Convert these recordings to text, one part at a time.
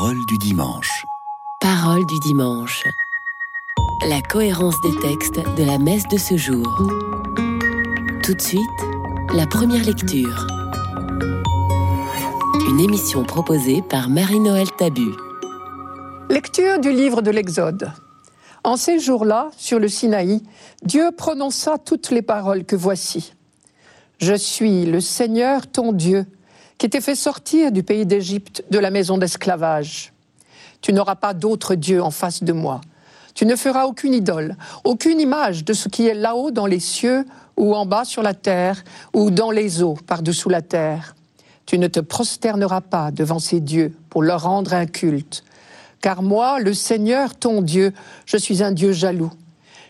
Parole du dimanche. Parole du dimanche. La cohérence des textes de la messe de ce jour. Tout de suite, la première lecture. Une émission proposée par Marie-Noël Tabu. Lecture du livre de l'Exode. En ces jours-là, sur le Sinaï, Dieu prononça toutes les paroles que voici. Je suis le Seigneur ton Dieu, qui t'ai fait sortir du pays d'Égypte, de la maison d'esclavage. Tu n'auras pas d'autre Dieu en face de moi. Tu ne feras aucune idole, aucune image de ce qui est là-haut dans les cieux, ou en bas sur la terre, ou dans les eaux par-dessous la terre. Tu ne te prosterneras pas devant ces dieux pour leur rendre un culte. Car moi, le Seigneur, ton Dieu, je suis un Dieu jaloux.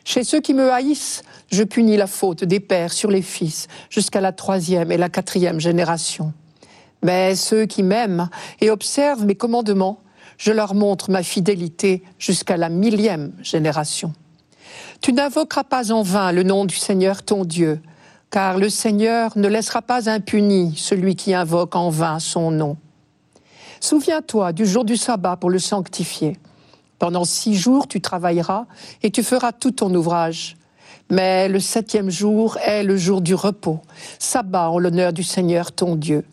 Chez ceux qui me haïssent, je punis la faute des pères sur les fils, jusqu'à la troisième et la quatrième génération. Mais ceux qui m'aiment et observent mes commandements, je leur montre ma fidélité jusqu'à la millième génération. Tu n'invoqueras pas en vain le nom du Seigneur ton Dieu, car le Seigneur ne laissera pas impuni celui qui invoque en vain son nom. Souviens-toi du jour du sabbat pour le sanctifier. Pendant six jours tu travailleras et tu feras tout ton ouvrage. Mais le septième jour est le jour du repos, sabbat en l'honneur du Seigneur ton Dieu.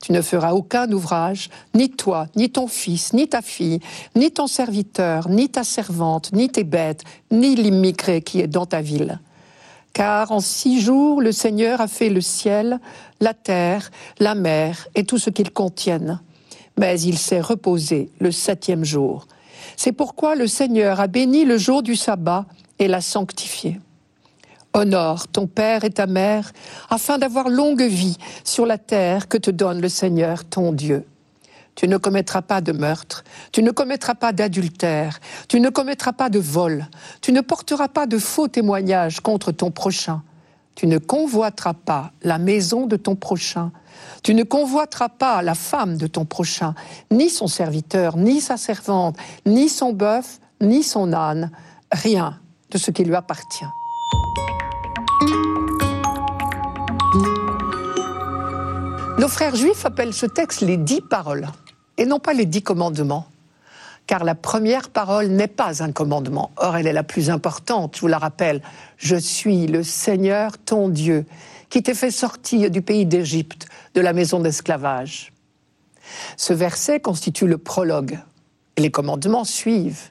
Tu ne feras aucun ouvrage, ni toi, ni ton fils, ni ta fille, ni ton serviteur, ni ta servante, ni tes bêtes, ni l'immigré qui est dans ta ville. Car en six jours, le Seigneur a fait le ciel, la terre, la mer et tout ce qu'ils contiennent. Mais il s'est reposé le septième jour. C'est pourquoi le Seigneur a béni le jour du sabbat et l'a sanctifié. Honore ton père et ta mère, afin d'avoir longue vie sur la terre que te donne le Seigneur ton Dieu. Tu ne commettras pas de meurtre, tu ne commettras pas d'adultère, tu ne commettras pas de vol, tu ne porteras pas de faux témoignages contre ton prochain, tu ne convoiteras pas la maison de ton prochain, tu ne convoiteras pas la femme de ton prochain, ni son serviteur, ni sa servante, ni son bœuf, ni son âne, rien de ce qui lui appartient. Nos frères juifs appellent ce texte les dix paroles et non pas les dix commandements. Car la première parole n'est pas un commandement. Or, elle est la plus importante, je vous la rappelle. Je suis le Seigneur, ton Dieu, qui t'ai fait sortir du pays d'Égypte, de la maison d'esclavage. Ce verset constitue le prologue. Et les commandements suivent.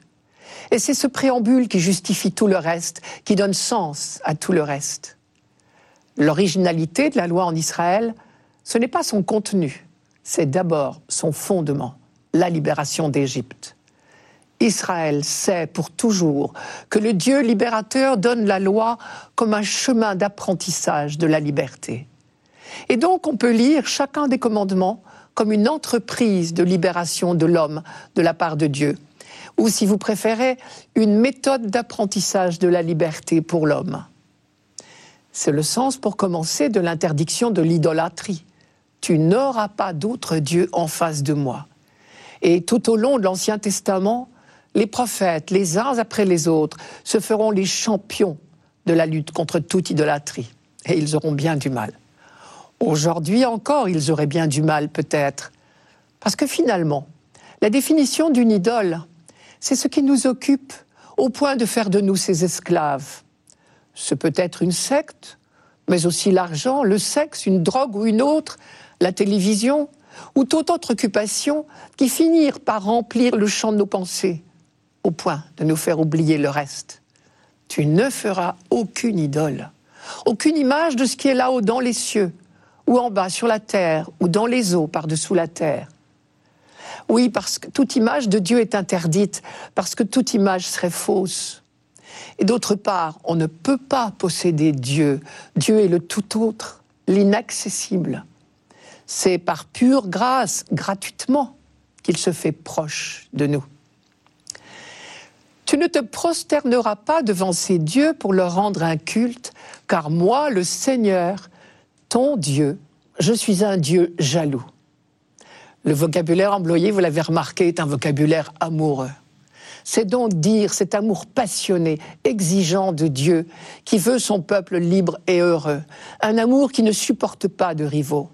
Et c'est ce préambule qui justifie tout le reste, qui donne sens à tout le reste. L'originalité de la loi en Israël, ce n'est pas son contenu, c'est d'abord son fondement, la libération d'Égypte. Israël sait pour toujours que le Dieu libérateur donne la loi comme un chemin d'apprentissage de la liberté. Et donc on peut lire chacun des commandements comme une entreprise de libération de l'homme de la part de Dieu, ou si vous préférez, une méthode d'apprentissage de la liberté pour l'homme. C'est le sens, pour commencer, de l'interdiction de l'idolâtrie. Tu n'auras pas d'autre Dieu en face de moi. Et tout au long de l'Ancien Testament, les prophètes, les uns après les autres, se feront les champions de la lutte contre toute idolâtrie. Et ils auront bien du mal. Aujourd'hui encore, ils auraient bien du mal peut-être. Parce que finalement, la définition d'une idole, c'est ce qui nous occupe au point de faire de nous ses esclaves. Ce peut être une secte, mais aussi l'argent, le sexe, une drogue ou une autre, la télévision, ou toute autre occupation qui finirent par remplir le champ de nos pensées, au point de nous faire oublier le reste. Tu ne feras aucune idole, aucune image de ce qui est là-haut dans les cieux, ou en bas sur la terre, ou dans les eaux par-dessous la terre. Oui, parce que toute image de Dieu est interdite, parce que toute image serait fausse. Et d'autre part, on ne peut pas posséder Dieu. Dieu est le tout autre, l'inaccessible. C'est par pure grâce, gratuitement, qu'il se fait proche de nous. Tu ne te prosterneras pas devant ces dieux pour leur rendre un culte, car moi, le Seigneur, ton Dieu, je suis un Dieu jaloux. Le vocabulaire employé, vous l'avez remarqué, est un vocabulaire amoureux. C'est donc dire cet amour passionné, exigeant de Dieu, qui veut son peuple libre et heureux. Un amour qui ne supporte pas de rivaux.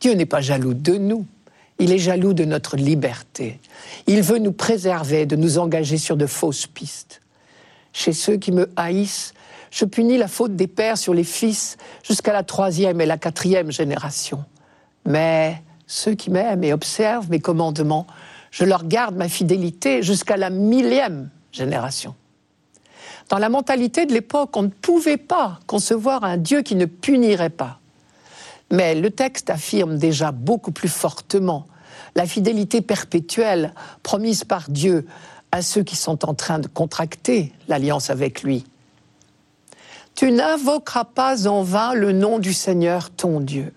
Dieu n'est pas jaloux de nous, Il est jaloux de notre liberté. Il veut nous préserver de nous engager sur de fausses pistes. Chez ceux qui me haïssent, je punis la faute des pères sur les fils jusqu'à la troisième et la quatrième génération. Mais ceux qui m'aiment et observent mes commandements, je leur garde ma fidélité jusqu'à la millième génération. Dans la mentalité de l'époque, on ne pouvait pas concevoir un Dieu qui ne punirait pas. Mais le texte affirme déjà beaucoup plus fortement la fidélité perpétuelle promise par Dieu à ceux qui sont en train de contracter l'alliance avec lui. Tu n'invoqueras pas en vain le nom du Seigneur ton Dieu.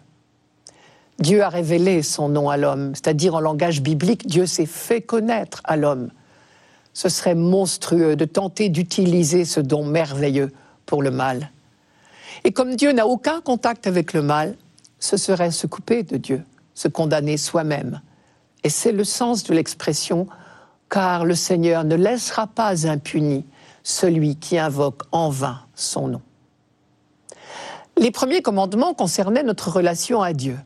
Dieu a révélé son nom à l'homme, c'est-à-dire en langage biblique, Dieu s'est fait connaître à l'homme. Ce serait monstrueux de tenter d'utiliser ce don merveilleux pour le mal. Et comme Dieu n'a aucun contact avec le mal, ce serait se couper de Dieu, se condamner soi-même. Et c'est le sens de l'expression car le Seigneur ne laissera pas impuni celui qui invoque en vain son nom. Les premiers commandements concernaient notre relation à Dieu.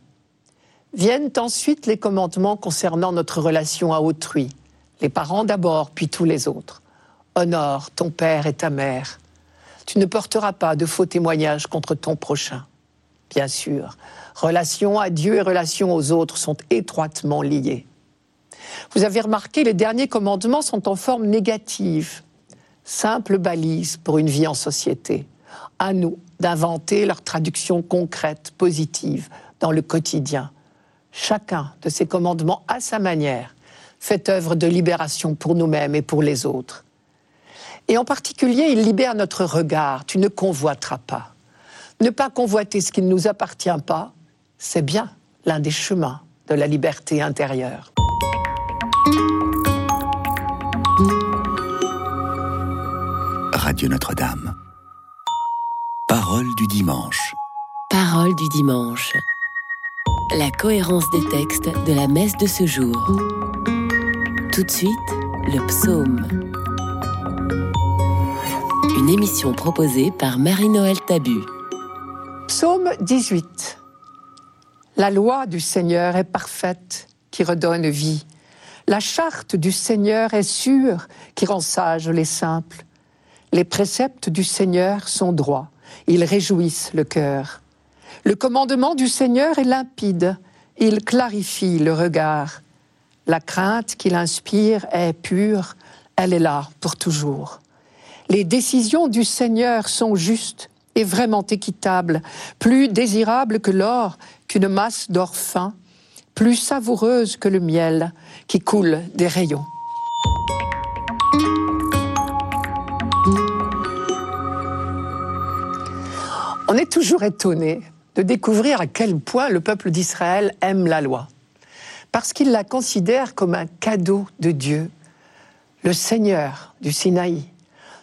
Viennent ensuite les commandements concernant notre relation à autrui, les parents d'abord, puis tous les autres. Honore ton père et ta mère. Tu ne porteras pas de faux témoignages contre ton prochain. Bien sûr, relation à Dieu et relation aux autres sont étroitement liées. Vous avez remarqué, les derniers commandements sont en forme négative, simple balise pour une vie en société. À nous d'inventer leur traduction concrète, positive, dans le quotidien. Chacun de ces commandements, à sa manière, fait œuvre de libération pour nous-mêmes et pour les autres. Et en particulier, il libère notre regard. Tu ne convoiteras pas. Ne pas convoiter ce qui ne nous appartient pas, c'est bien l'un des chemins de la liberté intérieure. Radio Notre-Dame. Parole du dimanche. Parole du dimanche la cohérence des textes de la messe de ce jour. Tout de suite, le psaume. Une émission proposée par Marie-Noël Tabu. Psaume 18. La loi du Seigneur est parfaite, qui redonne vie. La charte du Seigneur est sûre, qui rend sages les simples. Les préceptes du Seigneur sont droits, ils réjouissent le cœur. Le commandement du Seigneur est limpide, il clarifie le regard. La crainte qu'il inspire est pure, elle est là pour toujours. Les décisions du Seigneur sont justes et vraiment équitables, plus désirables que l'or, qu'une masse d'or fin, plus savoureuses que le miel qui coule des rayons. On est toujours étonné de découvrir à quel point le peuple d'Israël aime la loi. Parce qu'il la considère comme un cadeau de Dieu, le Seigneur du Sinaï,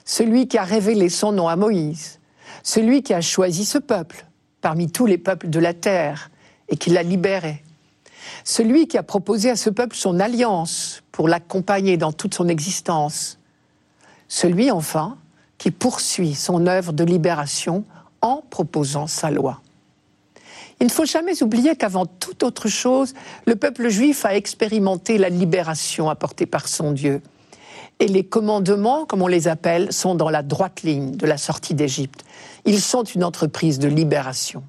celui qui a révélé son nom à Moïse, celui qui a choisi ce peuple parmi tous les peuples de la terre et qui l'a libéré, celui qui a proposé à ce peuple son alliance pour l'accompagner dans toute son existence, celui enfin qui poursuit son œuvre de libération en proposant sa loi. Il ne faut jamais oublier qu'avant toute autre chose, le peuple juif a expérimenté la libération apportée par son Dieu. Et les commandements, comme on les appelle, sont dans la droite ligne de la sortie d'Égypte. Ils sont une entreprise de libération.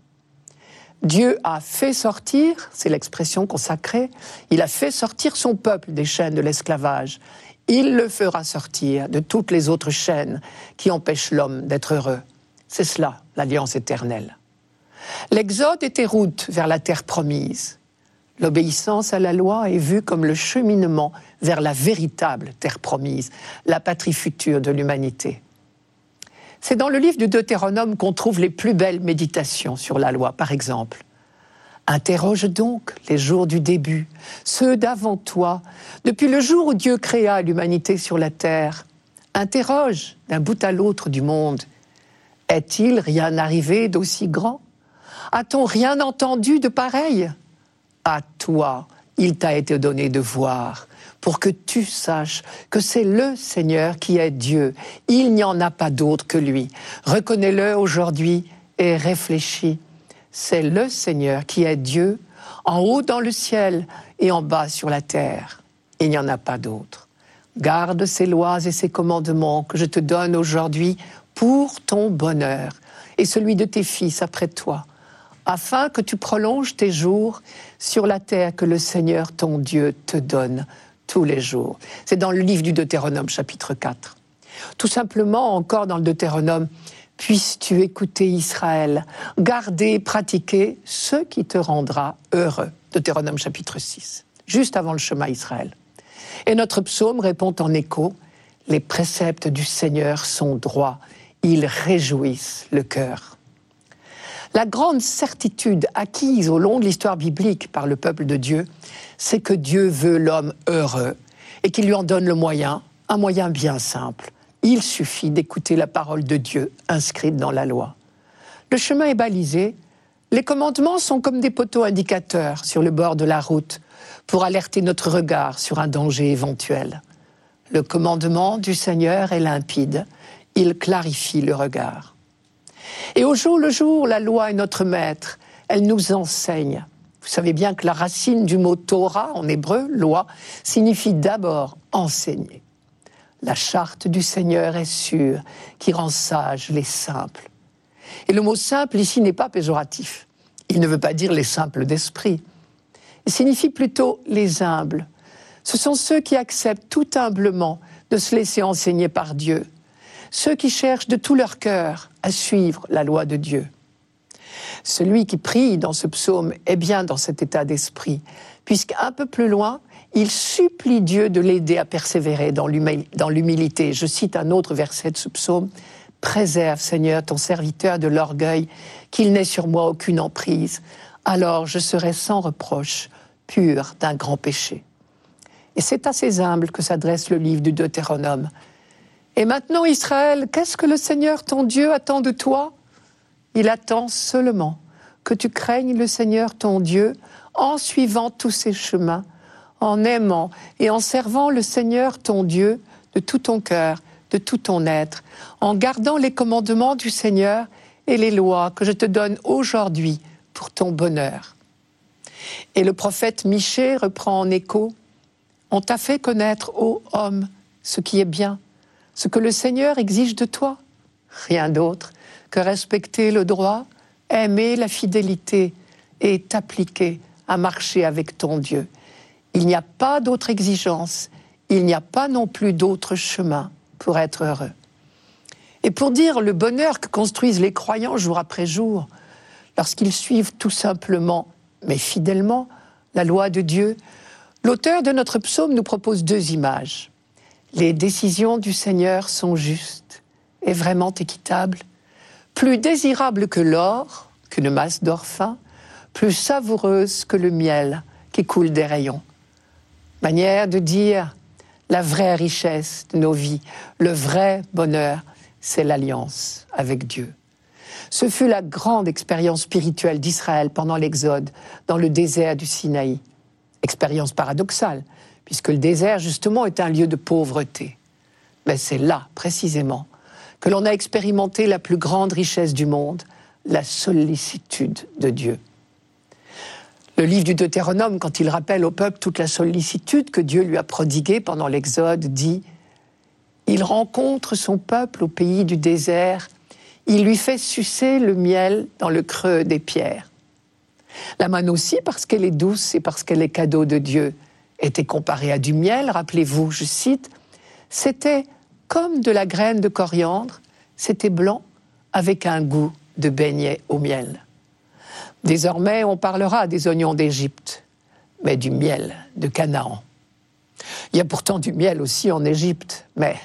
Dieu a fait sortir, c'est l'expression consacrée, il a fait sortir son peuple des chaînes de l'esclavage. Il le fera sortir de toutes les autres chaînes qui empêchent l'homme d'être heureux. C'est cela, l'alliance éternelle. L'exode était route vers la terre promise. L'obéissance à la loi est vue comme le cheminement vers la véritable terre promise, la patrie future de l'humanité. C'est dans le livre du Deutéronome qu'on trouve les plus belles méditations sur la loi, par exemple. Interroge donc les jours du début, ceux d'avant toi, depuis le jour où Dieu créa l'humanité sur la terre. Interroge d'un bout à l'autre du monde. Est-il rien arrivé d'aussi grand? A-t-on rien entendu de pareil? À toi, il t'a été donné de voir, pour que tu saches que c'est le Seigneur qui est Dieu. Il n'y en a pas d'autre que lui. Reconnais-le aujourd'hui et réfléchis. C'est le Seigneur qui est Dieu, en haut dans le ciel et en bas sur la terre. Il n'y en a pas d'autre. Garde ces lois et ces commandements que je te donne aujourd'hui pour ton bonheur et celui de tes fils après toi, afin que tu prolonges tes jours sur la terre que le Seigneur ton Dieu te donne tous les jours. C'est dans le livre du Deutéronome chapitre 4. Tout simplement, encore dans le Deutéronome, puisses-tu écouter Israël, garder, pratiquer ce qui te rendra heureux. Deutéronome chapitre 6, juste avant le chemin Israël. Et notre psaume répond en écho, les préceptes du Seigneur sont droits, ils réjouissent le cœur. La grande certitude acquise au long de l'histoire biblique par le peuple de Dieu, c'est que Dieu veut l'homme heureux et qu'il lui en donne le moyen, un moyen bien simple. Il suffit d'écouter la parole de Dieu inscrite dans la loi. Le chemin est balisé, les commandements sont comme des poteaux indicateurs sur le bord de la route pour alerter notre regard sur un danger éventuel. Le commandement du Seigneur est limpide, il clarifie le regard. Et au jour le jour, la loi est notre maître. Elle nous enseigne. Vous savez bien que la racine du mot Torah en hébreu, loi, signifie d'abord enseigner. La charte du Seigneur est sûre, qui rend sages les simples. Et le mot simple ici n'est pas péjoratif. Il ne veut pas dire les simples d'esprit. Il signifie plutôt les humbles. Ce sont ceux qui acceptent tout humblement de se laisser enseigner par Dieu, ceux qui cherchent de tout leur cœur à suivre la loi de Dieu. Celui qui prie dans ce psaume est bien dans cet état d'esprit, puisqu'un peu plus loin, il supplie Dieu de l'aider à persévérer dans l'humilité. Je cite un autre verset de ce psaume. Préserve, Seigneur, ton serviteur de l'orgueil, qu'il n'ait sur moi aucune emprise. Alors je serai sans reproche, pur d'un grand péché. Et c'est à ces humbles que s'adresse le livre du Deutéronome. Et maintenant, Israël, qu'est-ce que le Seigneur ton Dieu attend de toi? Il attend seulement que tu craignes le Seigneur ton Dieu en suivant tous ses chemins, en aimant et en servant le Seigneur ton Dieu de tout ton cœur, de tout ton être, en gardant les commandements du Seigneur et les lois que je te donne aujourd'hui pour ton bonheur. Et le prophète Michée reprend en écho On t'a fait connaître, ô homme, ce qui est bien ce que le Seigneur exige de toi. Rien d'autre que respecter le droit, aimer la fidélité et t'appliquer à marcher avec ton Dieu. Il n'y a pas d'autre exigence, il n'y a pas non plus d'autre chemin pour être heureux. Et pour dire le bonheur que construisent les croyants jour après jour, lorsqu'ils suivent tout simplement, mais fidèlement, la loi de Dieu, l'auteur de notre psaume nous propose deux images. Les décisions du Seigneur sont justes et vraiment équitables, plus désirables que l'or, qu'une masse d'or fin, plus savoureuses que le miel qui coule des rayons. Manière de dire la vraie richesse de nos vies, le vrai bonheur, c'est l'alliance avec Dieu. Ce fut la grande expérience spirituelle d'Israël pendant l'Exode dans le désert du Sinaï. Expérience paradoxale, puisque le désert, justement, est un lieu de pauvreté. Mais c'est là, précisément, que l'on a expérimenté la plus grande richesse du monde, la sollicitude de Dieu. Le livre du Deutéronome, quand il rappelle au peuple toute la sollicitude que Dieu lui a prodiguée pendant l'Exode, dit Il rencontre son peuple au pays du désert, il lui fait sucer le miel dans le creux des pierres. La manne aussi parce qu'elle est douce et parce qu'elle est cadeau de Dieu était comparé à du miel, rappelez-vous, je cite, c'était comme de la graine de coriandre, c'était blanc avec un goût de beignet au miel. Désormais, on parlera des oignons d'Égypte, mais du miel de Canaan. Il y a pourtant du miel aussi en Égypte, mais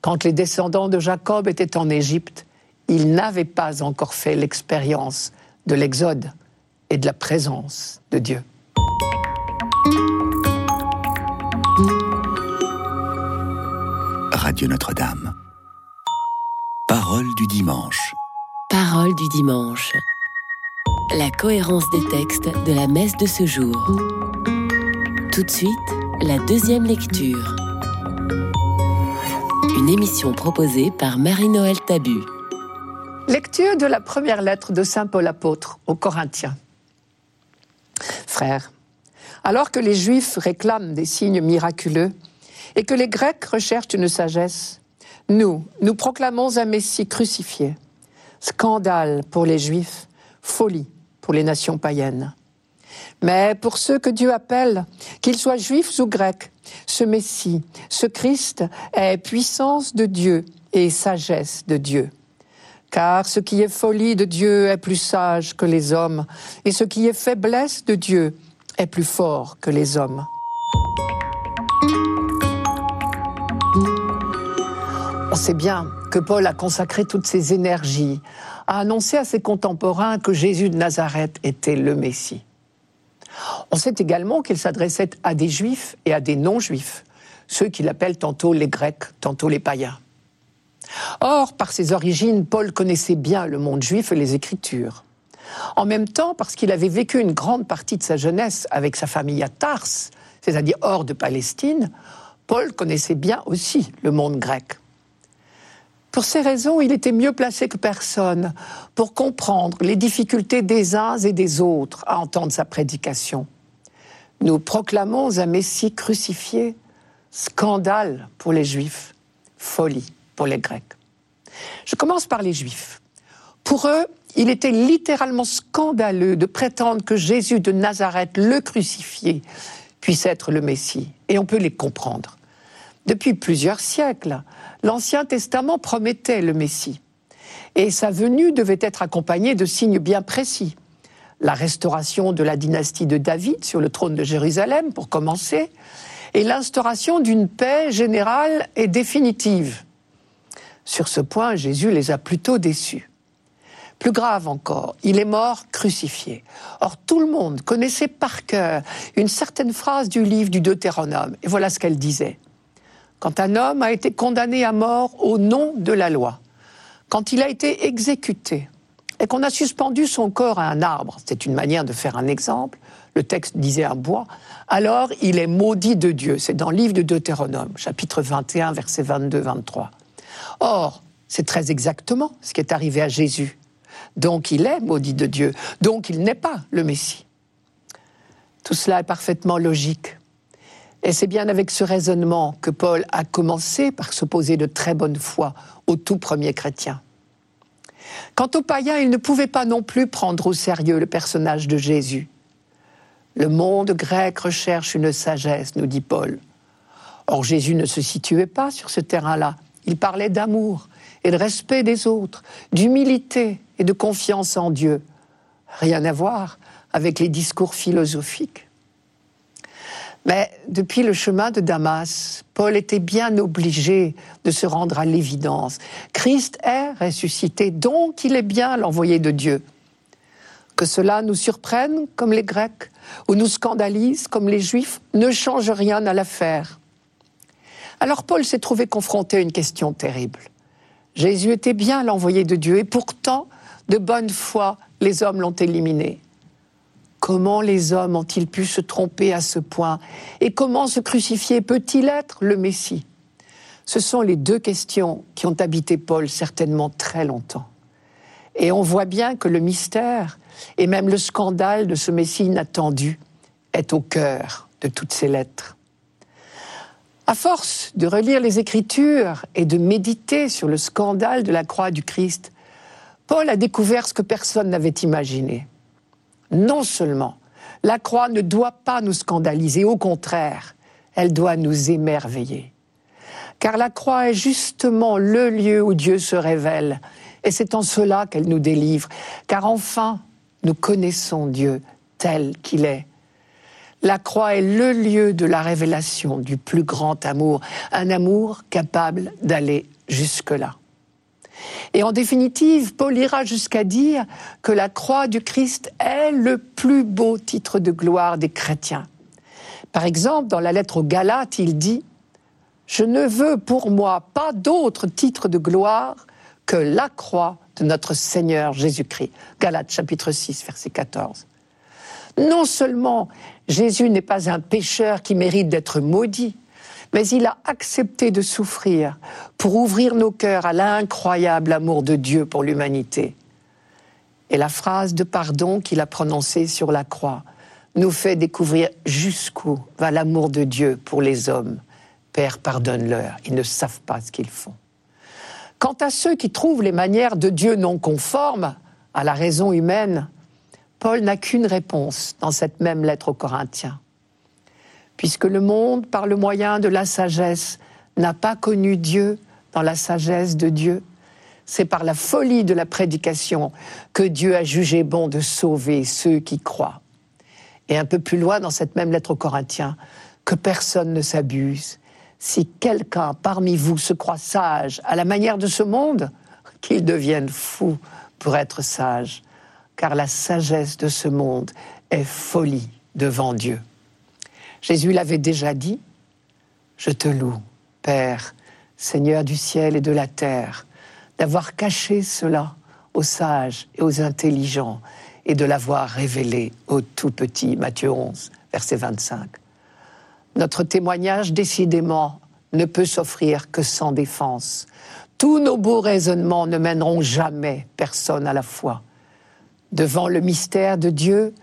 quand les descendants de Jacob étaient en Égypte, ils n'avaient pas encore fait l'expérience de l'Exode et de la présence de Dieu. Radio Notre-Dame. Parole du dimanche. Parole du dimanche. La cohérence des textes de la messe de ce jour. Tout de suite, la deuxième lecture. Une émission proposée par Marie-Noël Tabu. Lecture de la première lettre de Saint Paul apôtre aux Corinthiens. Frères, Alors que les Juifs réclament des signes miraculeux et que les Grecs recherchent une sagesse, nous, nous proclamons un Messie crucifié. Scandale pour les Juifs, folie pour les nations païennes. Mais pour ceux que Dieu appelle, qu'ils soient juifs ou grecs, ce Messie, ce Christ est puissance de Dieu et sagesse de Dieu. Car ce qui est folie de Dieu est plus sage que les hommes, et ce qui est faiblesse de Dieu est plus fort que les hommes. On sait bien que Paul a consacré toutes ses énergies à annoncer à ses contemporains que Jésus de Nazareth était le Messie. On sait également qu'il s'adressait à des juifs et à des non-juifs, ceux qu'il appelle tantôt les grecs, tantôt les païens. Or, par ses origines, Paul connaissait bien le monde juif et les Écritures. En même temps, parce qu'il avait vécu une grande partie de sa jeunesse avec sa famille à Tars, c'est-à-dire hors de Palestine, Paul connaissait bien aussi le monde grec. Pour ces raisons, il était mieux placé que personne pour comprendre les difficultés des uns et des autres à entendre sa prédication. Nous proclamons un Messie crucifié, scandale pour les Juifs, folie pour les Grecs. Je commence par les Juifs. Pour eux, il était littéralement scandaleux de prétendre que Jésus de Nazareth, le crucifié, puisse être le Messie. Et on peut les comprendre. Depuis plusieurs siècles, l'Ancien Testament promettait le Messie. Et sa venue devait être accompagnée de signes bien précis. La restauration de la dynastie de David sur le trône de Jérusalem, pour commencer, et l'instauration d'une paix générale et définitive. Sur ce point, Jésus les a plutôt déçus. Plus grave encore, il est mort crucifié. Or, tout le monde connaissait par cœur une certaine phrase du livre du Deutéronome. Et voilà ce qu'elle disait. Quand un homme a été condamné à mort au nom de la loi, quand il a été exécuté et qu'on a suspendu son corps à un arbre, c'est une manière de faire un exemple, le texte disait un bois, alors il est maudit de Dieu. C'est dans le livre de Deutéronome, chapitre 21, versets 22-23. Or, c'est très exactement ce qui est arrivé à Jésus. Donc il est maudit de Dieu. Donc il n'est pas le Messie. Tout cela est parfaitement logique. Et c'est bien avec ce raisonnement que Paul a commencé par s'opposer de très bonne foi aux tout premiers chrétiens. Quant aux païens, ils ne pouvaient pas non plus prendre au sérieux le personnage de Jésus. Le monde grec recherche une sagesse, nous dit Paul. Or Jésus ne se situait pas sur ce terrain-là. Il parlait d'amour et de respect des autres, d'humilité et de confiance en Dieu. Rien à voir avec les discours philosophiques. Mais depuis le chemin de Damas, Paul était bien obligé de se rendre à l'évidence. Christ est ressuscité, donc il est bien l'envoyé de Dieu. Que cela nous surprenne comme les Grecs ou nous scandalise comme les Juifs ne change rien à l'affaire. Alors Paul s'est trouvé confronté à une question terrible. Jésus était bien l'envoyé de Dieu et pourtant, de bonne foi, les hommes l'ont éliminé. Comment les hommes ont-ils pu se tromper à ce point Et comment ce crucifié peut-il être le Messie? Ce sont les deux questions qui ont habité Paul certainement très longtemps. Et on voit bien que le mystère et même le scandale de ce Messie inattendu est au cœur de toutes ces lettres. À force de relire les Écritures et de méditer sur le scandale de la croix du Christ, Paul a découvert ce que personne n'avait imaginé. Non seulement la croix ne doit pas nous scandaliser, au contraire, elle doit nous émerveiller. Car la croix est justement le lieu où Dieu se révèle, et c'est en cela qu'elle nous délivre, car enfin, nous connaissons Dieu tel qu'il est la croix est le lieu de la révélation du plus grand amour, un amour capable d'aller jusque-là. Et en définitive, Paul ira jusqu'à dire que la croix du Christ est le plus beau titre de gloire des chrétiens. Par exemple, dans la lettre aux Galates, il dit Je ne veux pour moi pas d'autre titre de gloire que la croix de notre Seigneur Jésus-Christ. Galates chapitre 6, verset 14. Non seulement Jésus n'est pas un pécheur qui mérite d'être maudit, mais il a accepté de souffrir pour ouvrir nos cœurs à l'incroyable amour de Dieu pour l'humanité. Et la phrase de pardon qu'il a prononcée sur la croix nous fait découvrir jusqu'où va l'amour de Dieu pour les hommes. Père, pardonne-leur, ils ne savent pas ce qu'ils font. Quant à ceux qui trouvent les manières de Dieu non conformes à la raison humaine, Paul n'a qu'une réponse dans cette même lettre aux Corinthiens. Puisque le monde, par le moyen de la sagesse, n'a pas connu Dieu dans la sagesse de Dieu, c'est par la folie de la prédication que Dieu a jugé bon de sauver ceux qui croient. Et un peu plus loin dans cette même lettre aux Corinthiens, que personne ne s'abuse. Si quelqu'un parmi vous se croit sage à la manière de ce monde, qu'il devienne fou pour être sage, car la sagesse de ce monde est folie devant Dieu. Jésus l'avait déjà dit, je te loue, Père, Seigneur du ciel et de la terre, d'avoir caché cela aux sages et aux intelligents et de l'avoir révélé aux tout petits. Matthieu 11, verset 25. Notre témoignage, décidément, ne peut s'offrir que sans défense. Tous nos beaux raisonnements ne mèneront jamais personne à la foi. Devant le mystère de Dieu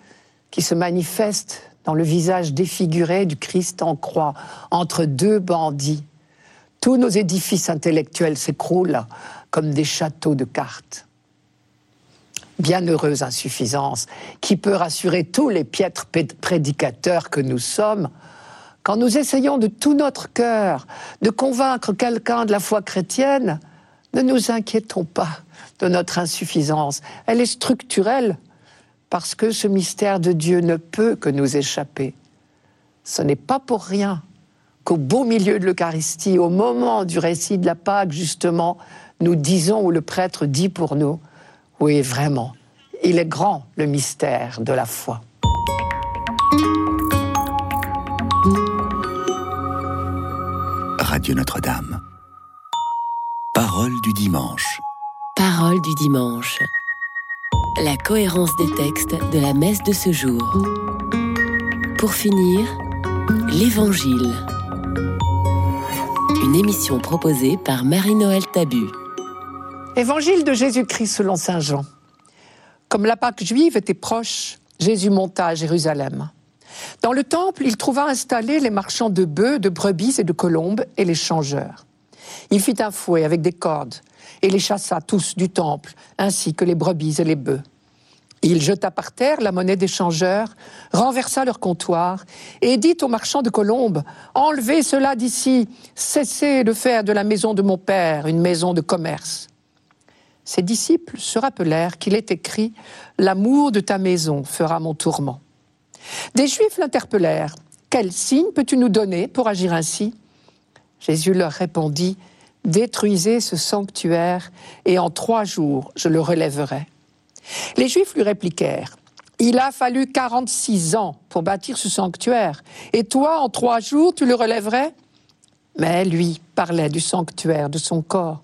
qui se manifeste dans le visage défiguré du Christ en croix, entre deux bandits, tous nos édifices intellectuels s'écroulent comme des châteaux de cartes. Bienheureuse insuffisance qui peut rassurer tous les piètres prédicateurs que nous sommes quand nous essayons de tout notre cœur de convaincre quelqu'un de la foi chrétienne, ne nous inquiétons pas de notre insuffisance. Elle est structurelle parce que ce mystère de Dieu ne peut que nous échapper. Ce n'est pas pour rien qu'au beau milieu de l'Eucharistie, au moment du récit de la Pâque, justement, nous disons, ou le prêtre dit pour nous, oui, vraiment, il est grand le mystère de la foi. Radio Notre-Dame. Parole du dimanche. Parole du dimanche. La cohérence des textes de la messe de ce jour. Pour finir, l'Évangile. Une émission proposée par Marie-Noël Tabu. Évangile de Jésus-Christ selon Saint Jean. Comme la Pâque juive était proche, Jésus monta à Jérusalem. Dans le temple, il trouva installés les marchands de bœufs, de brebis et de colombes et les changeurs. Il fit un fouet avec des cordes et les chassa tous du temple, ainsi que les brebis et les bœufs. Il jeta par terre la monnaie des changeurs, renversa leur comptoir, et dit aux marchands de colombes Enlevez cela d'ici, cessez de faire de la maison de mon père une maison de commerce. Ses disciples se rappelèrent qu'il est écrit L'amour de ta maison fera mon tourment. Des Juifs l'interpellèrent. Quel signe peux-tu nous donner pour agir ainsi? Jésus leur répondit Détruisez ce sanctuaire, et en trois jours je le relèverai. Les Juifs lui répliquèrent, Il a fallu 46 ans pour bâtir ce sanctuaire, et toi, en trois jours, tu le relèverais Mais lui parlait du sanctuaire de son corps.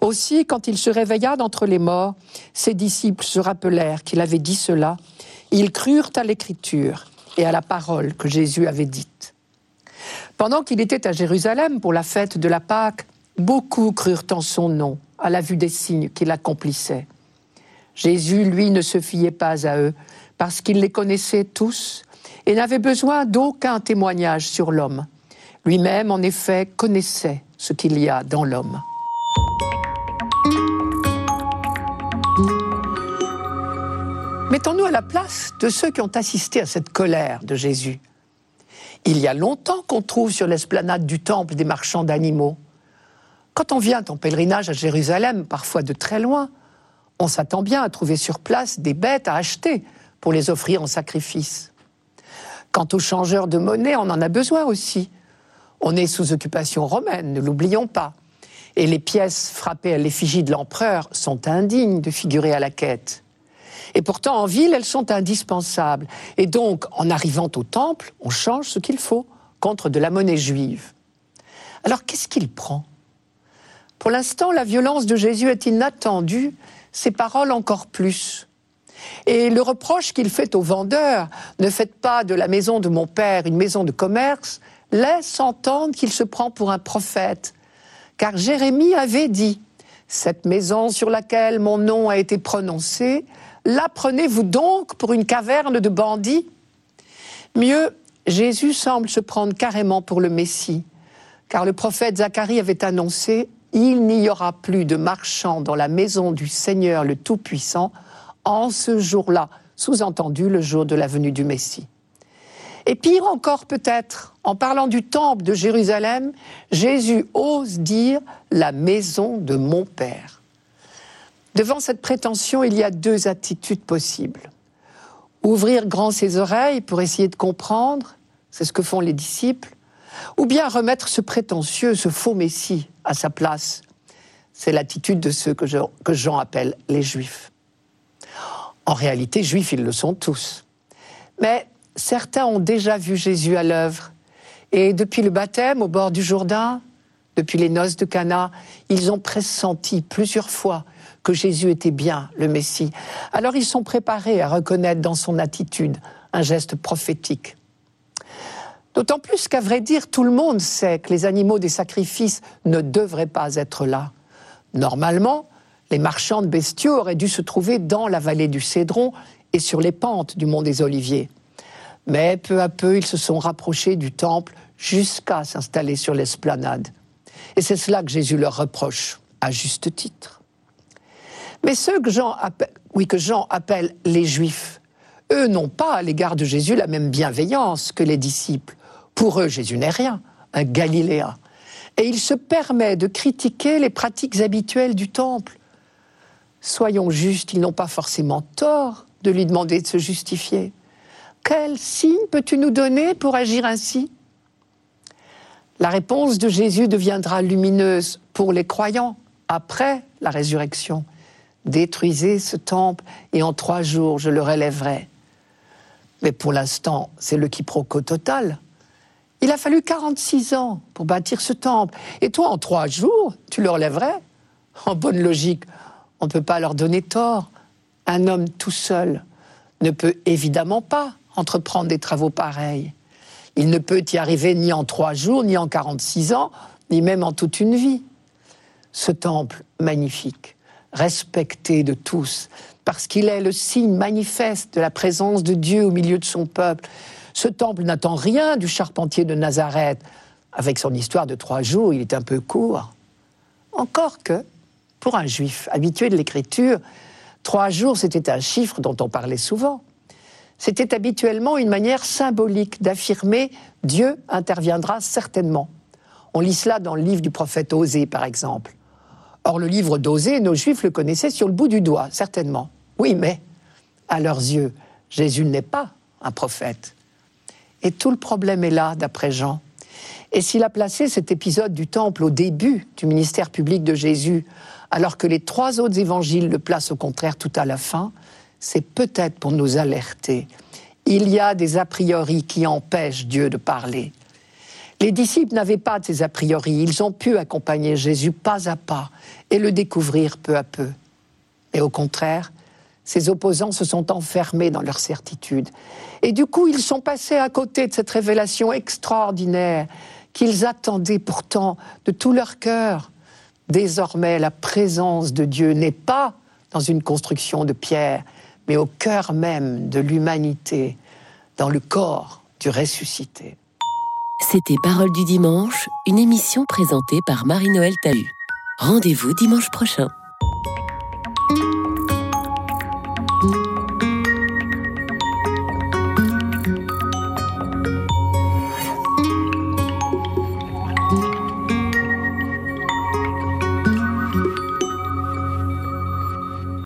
Aussi, quand il se réveilla d'entre les morts, ses disciples se rappelèrent qu'il avait dit cela. Ils crurent à l'écriture et à la parole que Jésus avait dite. Pendant qu'il était à Jérusalem pour la fête de la Pâque, beaucoup crurent en son nom à la vue des signes qu'il accomplissait. Jésus, lui, ne se fiait pas à eux, parce qu'il les connaissait tous et n'avait besoin d'aucun témoignage sur l'homme. Lui-même, en effet, connaissait ce qu'il y a dans l'homme. Mettons-nous à la place de ceux qui ont assisté à cette colère de Jésus. Il y a longtemps qu'on trouve sur l'esplanade du temple des marchands d'animaux. Quand on vient en pèlerinage à Jérusalem, parfois de très loin, on s'attend bien à trouver sur place des bêtes à acheter pour les offrir en sacrifice. Quant aux changeurs de monnaie, on en a besoin aussi. On est sous occupation romaine, ne l'oublions pas. Et les pièces frappées à l'effigie de l'empereur sont indignes de figurer à la quête. Et pourtant, en ville, elles sont indispensables. Et donc, en arrivant au temple, on change ce qu'il faut contre de la monnaie juive. Alors, qu'est-ce qu'il prend? Pour l'instant, la violence de Jésus est inattendue? Ses paroles encore plus. Et le reproche qu'il fait aux vendeurs, ne faites pas de la maison de mon père une maison de commerce, laisse entendre qu'il se prend pour un prophète. Car Jérémie avait dit, cette maison sur laquelle mon nom a été prononcé, la prenez-vous donc pour une caverne de bandits? Mieux, Jésus semble se prendre carrément pour le Messie, car le prophète Zacharie avait annoncé Il n'y aura plus de marchands dans la maison du Seigneur le Tout-Puissant en ce jour-là, sous-entendu le jour de la venue du Messie. Et pire encore peut-être, en parlant du temple de Jérusalem, Jésus ose dire la maison de mon Père. Devant cette prétention, il y a deux attitudes possibles. Ouvrir grand ses oreilles pour essayer de comprendre, c'est ce que font les disciples, ou bien remettre ce prétentieux, ce faux Messie à sa place. C'est l'attitude de ceux que Jean, appelle les Juifs. En réalité, Juifs, ils le sont tous. Mais certains ont déjà vu Jésus à l'œuvre. Et depuis le baptême au bord du Jourdain, depuis les noces de Cana, ils ont pressenti plusieurs fois que Jésus était bien le Messie. Alors ils sont préparés à reconnaître dans son attitude un geste prophétique. D'autant plus qu'à vrai dire, tout le monde sait que les animaux des sacrifices ne devraient pas être là. Normalement, les marchands de bestiaux auraient dû se trouver dans la vallée du Cédron et sur les pentes du mont des Oliviers. Mais peu à peu, ils se sont rapprochés du temple jusqu'à s'installer sur l'esplanade. Et c'est cela que Jésus leur reproche, à juste titre. Mais ceux que Jean appelle, les Juifs, eux n'ont pas à l'égard de Jésus la même bienveillance que les disciples. Pour eux, Jésus n'est rien, un Galiléen. Et il se permet de critiquer les pratiques habituelles du temple. Soyons justes, ils n'ont pas forcément tort de lui demander de se justifier. Quel signe peux-tu nous donner pour agir ainsi? La réponse de Jésus deviendra lumineuse pour les croyants après la résurrection. Détruisez ce temple et en trois jours je le relèverai. Mais pour l'instant, c'est le quiproquo total. Il a fallu 46 ans pour bâtir ce temple. Et toi, en trois jours, tu le relèverais? En bonne logique, on ne peut pas leur donner tort. Un homme tout seul ne peut évidemment pas entreprendre des travaux pareils. Il ne peut y arriver ni en trois jours, ni en 46 ans, ni même en toute une vie. Ce temple magnifique, respecté de tous, parce qu'il est le signe manifeste de la présence de Dieu au milieu de son peuple. Ce temple n'attend rien du charpentier de Nazareth. Avec son histoire de trois jours, il est un peu court. Encore que, pour un juif habitué de l'écriture, trois jours, c'était un chiffre dont on parlait souvent c'était habituellement une manière symbolique d'affirmer Dieu interviendra certainement. On lit cela dans le livre du prophète Osée, par exemple. Or, le livre d'Osée, nos Juifs le connaissaient sur le bout du doigt, certainement. Oui, mais, à leurs yeux, Jésus n'est pas un prophète. Et tout le problème est là, d'après Jean. Et s'il a placé cet épisode du temple au début du ministère public de Jésus, alors que les trois autres évangiles le placent au contraire tout à la fin, c'est peut-être pour nous alerter. Il y a des a priori qui empêchent Dieu de parler. Les disciples n'avaient pas de ces a priori, ils ont pu accompagner Jésus pas à pas et le découvrir peu à peu. Et au contraire, ces opposants se sont enfermés dans leur certitude. Et du coup, ils sont passés à côté de cette révélation extraordinaire qu'ils attendaient pourtant de tout leur cœur. Désormais, la présence de Dieu n'est pas dans une construction de pierre, mais au cœur même de l'humanité, dans le corps du ressuscité. C'était Parole du dimanche, une émission présentée par Marie-Noël Tahu. Rendez-vous dimanche prochain.